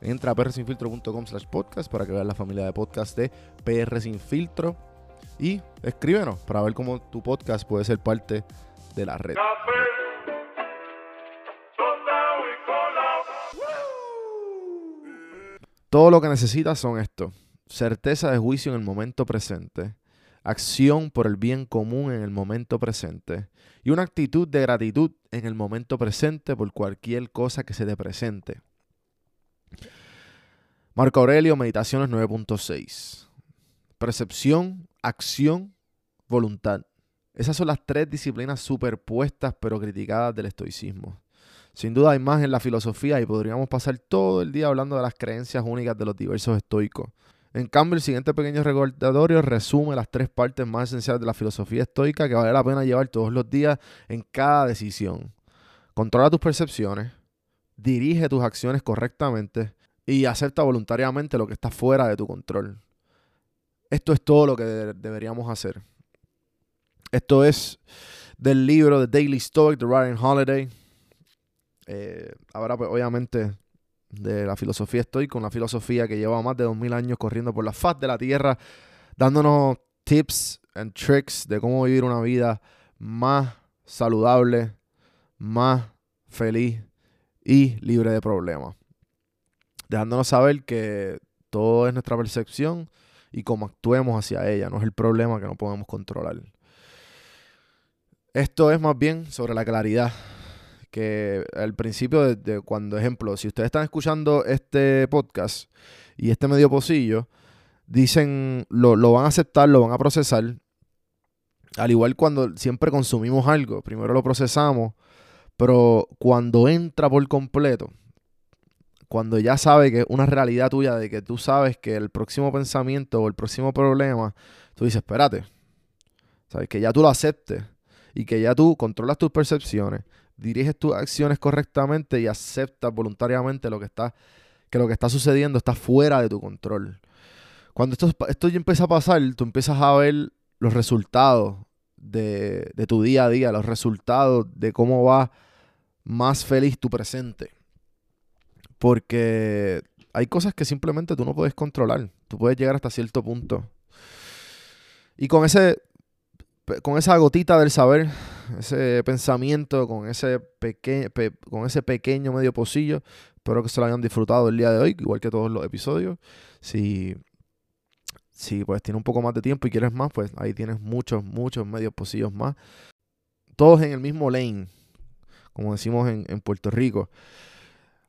Entra a prsinfiltro.com slash podcast para que veas la familia de podcast de PR Sin Filtro y escríbenos para ver cómo tu podcast puede ser parte de la red. Todo lo que necesitas son esto. Certeza de juicio en el momento presente acción por el bien común en el momento presente y una actitud de gratitud en el momento presente por cualquier cosa que se te presente. Marco Aurelio, Meditaciones 9.6. Percepción, acción, voluntad. Esas son las tres disciplinas superpuestas pero criticadas del estoicismo. Sin duda hay más en la filosofía y podríamos pasar todo el día hablando de las creencias únicas de los diversos estoicos. En cambio, el siguiente pequeño recordatorio resume las tres partes más esenciales de la filosofía estoica que vale la pena llevar todos los días en cada decisión. Controla tus percepciones, dirige tus acciones correctamente y acepta voluntariamente lo que está fuera de tu control. Esto es todo lo que deberíamos hacer. Esto es del libro The Daily Stoic de Ryan Holiday. Eh, ahora, pues, obviamente, de la filosofía estoica, una filosofía que lleva más de 2000 años corriendo por la faz de la tierra, dándonos tips and tricks de cómo vivir una vida más saludable, más feliz y libre de problemas. Dejándonos saber que todo es nuestra percepción y cómo actuemos hacia ella, no es el problema que no podemos controlar. Esto es más bien sobre la claridad que al principio de, cuando, ejemplo, si ustedes están escuchando este podcast y este medio pocillo, dicen, lo, lo van a aceptar, lo van a procesar. Al igual cuando siempre consumimos algo, primero lo procesamos, pero cuando entra por completo, cuando ya sabe que es una realidad tuya, de que tú sabes que el próximo pensamiento o el próximo problema, tú dices, espérate, sabes que ya tú lo aceptes y que ya tú controlas tus percepciones, diriges tus acciones correctamente y aceptas voluntariamente lo que está, que lo que está sucediendo está fuera de tu control. Cuando esto, esto ya empieza a pasar, tú empiezas a ver los resultados de, de tu día a día, los resultados de cómo va más feliz tu presente. Porque hay cosas que simplemente tú no puedes controlar. Tú puedes llegar hasta cierto punto. Y con ese con esa gotita del saber, ese pensamiento, con ese, con ese pequeño medio pocillo. Espero que se lo hayan disfrutado el día de hoy, igual que todos los episodios. Si, si pues tienes un poco más de tiempo y quieres más, pues ahí tienes muchos, muchos medios pocillos más. Todos en el mismo lane, como decimos en, en Puerto Rico.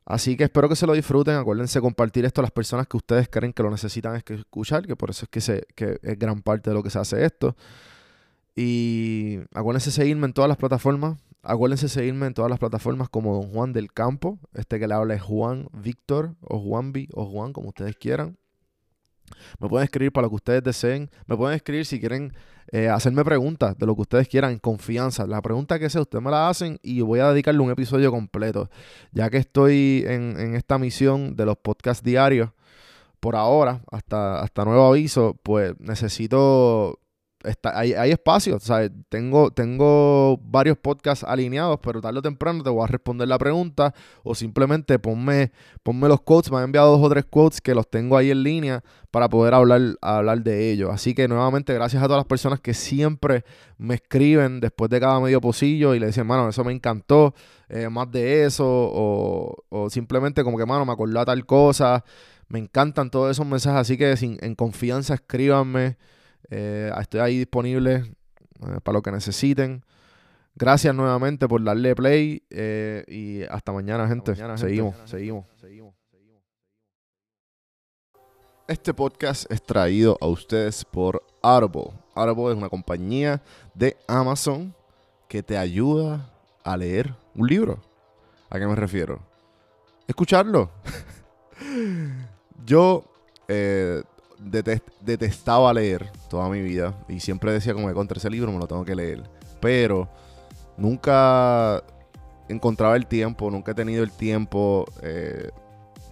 Así que espero que se lo disfruten. Acuérdense compartir esto a las personas que ustedes creen que lo necesitan escuchar, que por eso es que, se, que es gran parte de lo que se hace esto. Y acuérdense seguirme en todas las plataformas, Acuérdense seguirme en todas las plataformas como Don Juan del Campo. Este que le habla es Juan Víctor o Juanvi o Juan, como ustedes quieran. Me pueden escribir para lo que ustedes deseen. Me pueden escribir si quieren eh, hacerme preguntas de lo que ustedes quieran confianza. La pregunta que sea, ustedes me la hacen y voy a dedicarle un episodio completo. Ya que estoy en, en esta misión de los podcasts diarios, por ahora, hasta, hasta nuevo aviso, pues necesito Está, hay, hay, espacio. Tengo, tengo varios podcasts alineados, pero tarde o temprano te voy a responder la pregunta o simplemente ponme, ponme los quotes. Me han enviado dos o tres quotes que los tengo ahí en línea para poder hablar, hablar de ellos. Así que nuevamente, gracias a todas las personas que siempre me escriben después de cada medio pocillo y le dicen, mano, eso me encantó, eh, más de eso, o, o simplemente como que, mano, me acordó a tal cosa. Me encantan todos esos mensajes, así que sin, en confianza escríbanme. Eh, estoy ahí disponible eh, para lo que necesiten. Gracias nuevamente por darle play eh, y hasta mañana, gente. seguimos, seguimos, seguimos. Este podcast es traído a ustedes por Audible. Audible es una compañía de Amazon que te ayuda a leer un libro. ¿A qué me refiero? Escucharlo. Yo detestaba leer toda mi vida y siempre decía como que contra ese libro me lo tengo que leer. Pero nunca encontraba el tiempo, nunca he tenido el tiempo. Eh,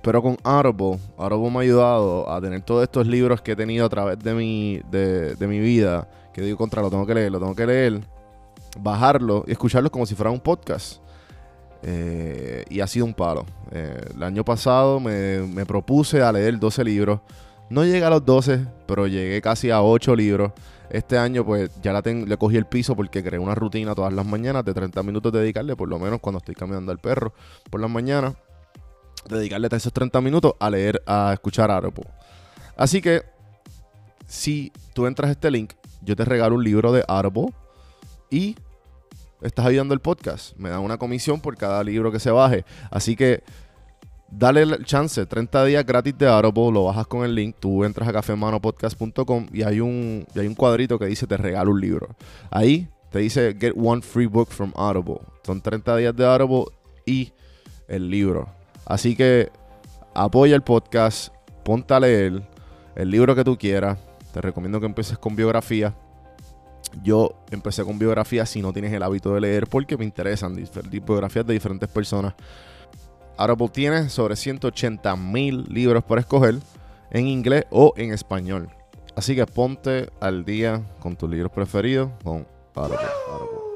pero con Audible, Audible me ha ayudado a tener todos estos libros que he tenido a través de mi, de, mi vida, que digo contra, lo tengo que leer, lo tengo que leer, bajarlo y escucharlo como si fuera un podcast. Eh, y ha sido un palo. Eh, el año pasado me, me propuse a leer 12 libros. No llegué a los 12, pero llegué casi a 8 libros. Este año, pues ya la le cogí el piso porque creé una rutina todas las mañanas de 30 minutos dedicarle, por lo menos cuando estoy caminando al perro por las mañanas, dedicarle esos 30 minutos a leer, a escuchar Audible. Así que, si tú entras a este link, yo te regalo un libro de Audible y estás ayudando el podcast. Me dan una comisión por cada libro que se baje. Así que Dale el chance, 30 días gratis de Audible, lo bajas con el link, tú entras a cafemanopodcast.com y hay un y hay un cuadrito que dice te regalo un libro. Ahí te dice get one free book from Audible. Son 30 días de Audible y el libro. Así que apoya el podcast, ponte a leer el libro que tú quieras. Te recomiendo que empieces con biografía. Yo empecé con biografía si no tienes el hábito de leer porque me interesan biografías de diferentes personas. Audible tiene sobre 180 mil libros por escoger en inglés o en español. Así que ponte al día con tus libros preferidos con Audible.